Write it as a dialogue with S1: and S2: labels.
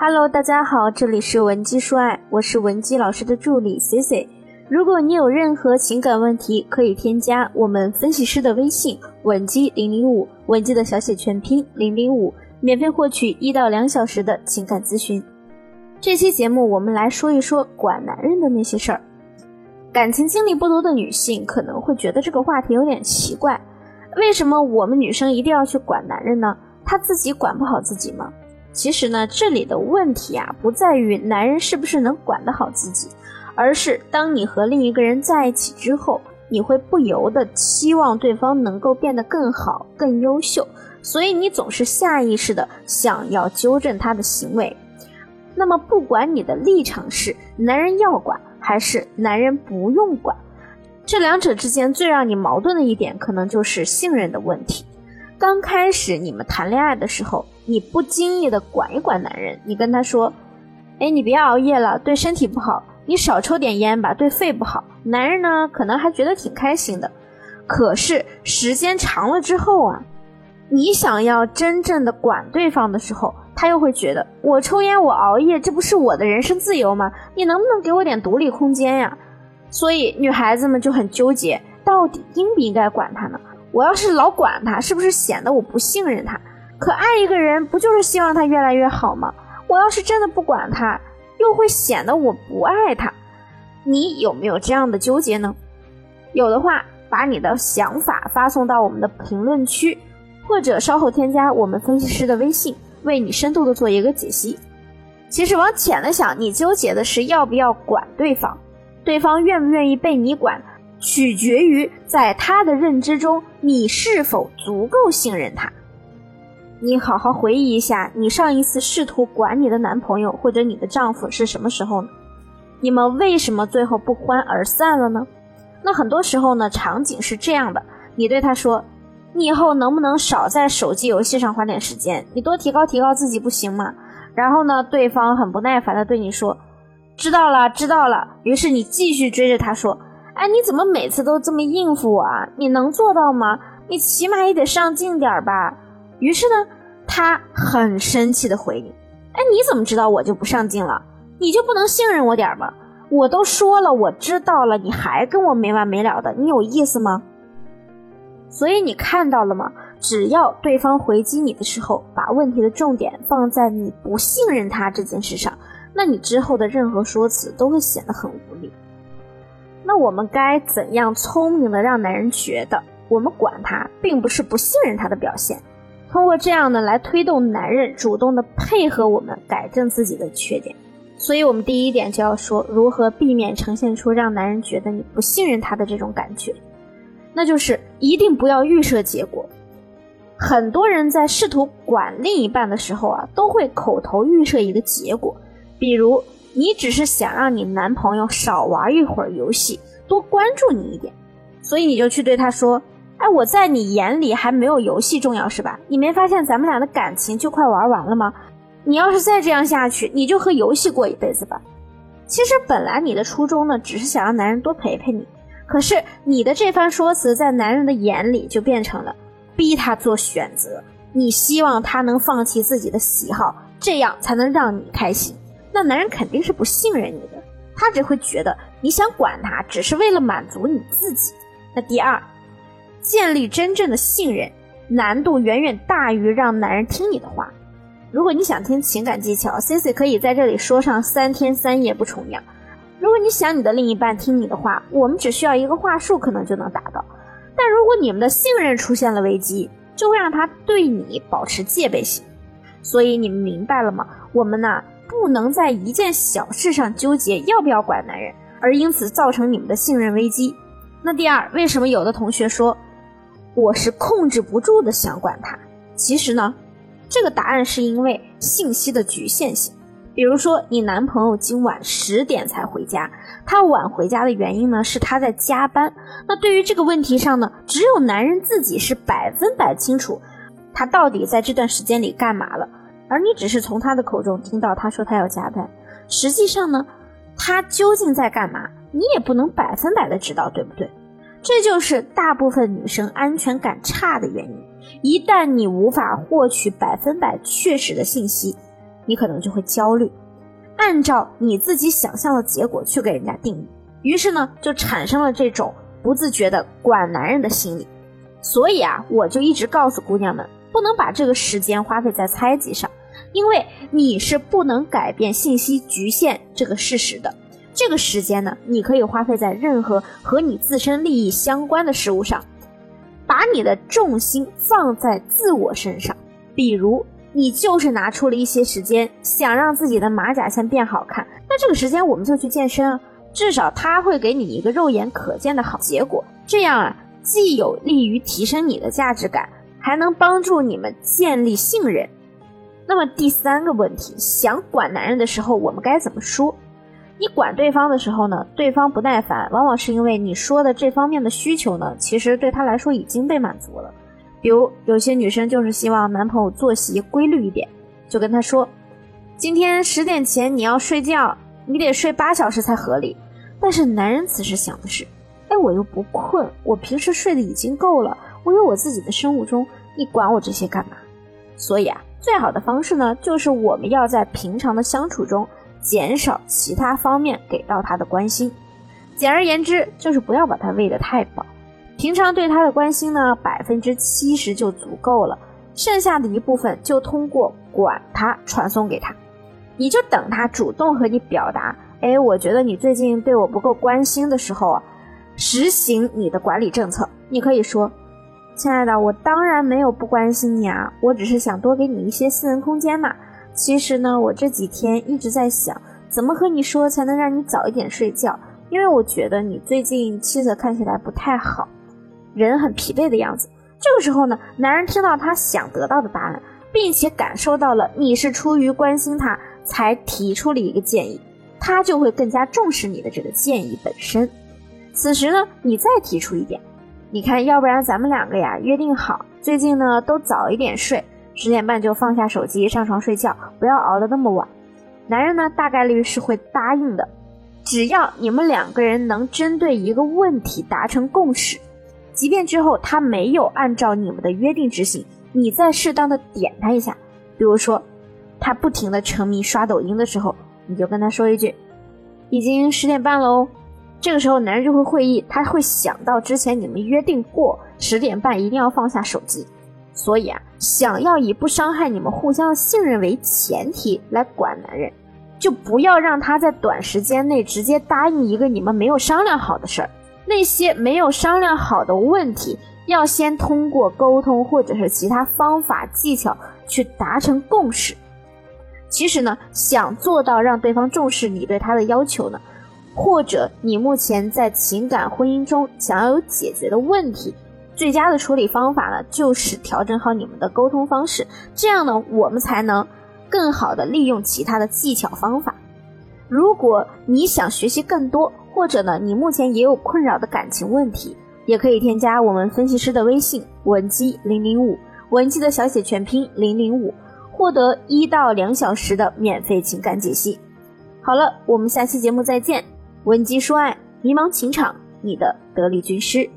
S1: Hello，大家好，这里是文姬说爱，我是文姬老师的助理 C C。如果你有任何情感问题，可以添加我们分析师的微信文姬零零五，文姬的小写全拼零零五，免费获取一到两小时的情感咨询。这期节目我们来说一说管男人的那些事儿。感情经历不多的女性可能会觉得这个话题有点奇怪，为什么我们女生一定要去管男人呢？他自己管不好自己吗？其实呢，这里的问题啊，不在于男人是不是能管得好自己，而是当你和另一个人在一起之后，你会不由得期望对方能够变得更好、更优秀，所以你总是下意识的想要纠正他的行为。那么，不管你的立场是男人要管还是男人不用管，这两者之间最让你矛盾的一点，可能就是信任的问题。刚开始你们谈恋爱的时候。你不经意的管一管男人，你跟他说：“哎，你别熬夜了，对身体不好。你少抽点烟吧，对肺不好。”男人呢，可能还觉得挺开心的。可是时间长了之后啊，你想要真正的管对方的时候，他又会觉得我抽烟，我熬夜，这不是我的人生自由吗？你能不能给我点独立空间呀？所以女孩子们就很纠结，到底应不应该管他呢？我要是老管他，是不是显得我不信任他？可爱一个人不就是希望他越来越好吗？我要是真的不管他，又会显得我不爱他。你有没有这样的纠结呢？有的话，把你的想法发送到我们的评论区，或者稍后添加我们分析师的微信，为你深度的做一个解析。其实往浅了想，你纠结的是要不要管对方，对方愿不愿意被你管，取决于在他的认知中，你是否足够信任他。你好好回忆一下，你上一次试图管你的男朋友或者你的丈夫是什么时候呢？你们为什么最后不欢而散了呢？那很多时候呢，场景是这样的：你对他说，你以后能不能少在手机游戏上花点时间？你多提高提高自己不行吗？然后呢，对方很不耐烦的对你说，知道了，知道了。于是你继续追着他说，哎，你怎么每次都这么应付我啊？你能做到吗？你起码也得上进点吧。于是呢，他很生气的回你：“哎，你怎么知道我就不上进了？你就不能信任我点吗？我都说了，我知道了，你还跟我没完没了的，你有意思吗？”所以你看到了吗？只要对方回击你的时候，把问题的重点放在你不信任他这件事上，那你之后的任何说辞都会显得很无力。那我们该怎样聪明的让男人觉得我们管他，并不是不信任他的表现？通过这样呢，来推动男人主动的配合我们改正自己的缺点。所以，我们第一点就要说如何避免呈现出让男人觉得你不信任他的这种感觉，那就是一定不要预设结果。很多人在试图管另一半的时候啊，都会口头预设一个结果，比如你只是想让你男朋友少玩一会儿游戏，多关注你一点，所以你就去对他说。哎，我在你眼里还没有游戏重要是吧？你没发现咱们俩的感情就快玩完了吗？你要是再这样下去，你就和游戏过一辈子吧。其实本来你的初衷呢，只是想让男人多陪陪你，可是你的这番说辞在男人的眼里就变成了逼他做选择，你希望他能放弃自己的喜好，这样才能让你开心。那男人肯定是不信任你的，他只会觉得你想管他，只是为了满足你自己。那第二。建立真正的信任，难度远远大于让男人听你的话。如果你想听情感技巧，C C 可以在这里说上三天三夜不重样。如果你想你的另一半听你的话，我们只需要一个话术可能就能达到。但如果你们的信任出现了危机，就会让他对你保持戒备心。所以你们明白了吗？我们呢不能在一件小事上纠结要不要管男人，而因此造成你们的信任危机。那第二，为什么有的同学说？我是控制不住的想管他，其实呢，这个答案是因为信息的局限性。比如说，你男朋友今晚十点才回家，他晚回家的原因呢是他在加班。那对于这个问题上呢，只有男人自己是百分百清楚，他到底在这段时间里干嘛了，而你只是从他的口中听到他说他要加班，实际上呢，他究竟在干嘛，你也不能百分百的知道，对不对？这就是大部分女生安全感差的原因。一旦你无法获取百分百确实的信息，你可能就会焦虑，按照你自己想象的结果去给人家定义，于是呢，就产生了这种不自觉的管男人的心理。所以啊，我就一直告诉姑娘们，不能把这个时间花费在猜忌上，因为你是不能改变信息局限这个事实的。这个时间呢，你可以花费在任何和你自身利益相关的事物上，把你的重心放在自我身上。比如，你就是拿出了一些时间，想让自己的马甲线变好看，那这个时间我们就去健身啊，至少它会给你一个肉眼可见的好结果。这样啊。既有利于提升你的价值感，还能帮助你们建立信任。那么第三个问题，想管男人的时候，我们该怎么说？你管对方的时候呢，对方不耐烦，往往是因为你说的这方面的需求呢，其实对他来说已经被满足了。比如有些女生就是希望男朋友作息规律一点，就跟他说，今天十点前你要睡觉，你得睡八小时才合理。但是男人此时想的是。哎，我又不困，我平时睡的已经够了，我有我自己的生物钟，你管我这些干嘛？所以啊，最好的方式呢，就是我们要在平常的相处中减少其他方面给到他的关心。简而言之，就是不要把他喂得太饱。平常对他的关心呢，百分之七十就足够了，剩下的一部分就通过管他传送给他。你就等他主动和你表达，哎，我觉得你最近对我不够关心的时候啊。实行你的管理政策，你可以说：“亲爱的，我当然没有不关心你啊，我只是想多给你一些私人空间嘛。其实呢，我这几天一直在想，怎么和你说才能让你早一点睡觉，因为我觉得你最近气色看起来不太好，人很疲惫的样子。这个时候呢，男人听到他想得到的答案，并且感受到了你是出于关心他才提出了一个建议，他就会更加重视你的这个建议本身。”此时呢，你再提出一点，你看，要不然咱们两个呀约定好，最近呢都早一点睡，十点半就放下手机上床睡觉，不要熬得那么晚。男人呢大概率是会答应的，只要你们两个人能针对一个问题达成共识，即便之后他没有按照你们的约定执行，你再适当的点他一下，比如说他不停的沉迷刷抖音的时候，你就跟他说一句，已经十点半了哦。这个时候，男人就会会意，他会想到之前你们约定过十点半一定要放下手机，所以啊，想要以不伤害你们互相信任为前提来管男人，就不要让他在短时间内直接答应一个你们没有商量好的事儿。那些没有商量好的问题，要先通过沟通或者是其他方法技巧去达成共识。其实呢，想做到让对方重视你对他的要求呢。或者你目前在情感婚姻中想要有解决的问题，最佳的处理方法呢，就是调整好你们的沟通方式，这样呢，我们才能更好的利用其他的技巧方法。如果你想学习更多，或者呢，你目前也有困扰的感情问题，也可以添加我们分析师的微信文姬零零五，文姬的小写全拼零零五，获得一到两小时的免费情感解析。好了，我们下期节目再见。文姬说爱，迷茫情场，你的得力军师。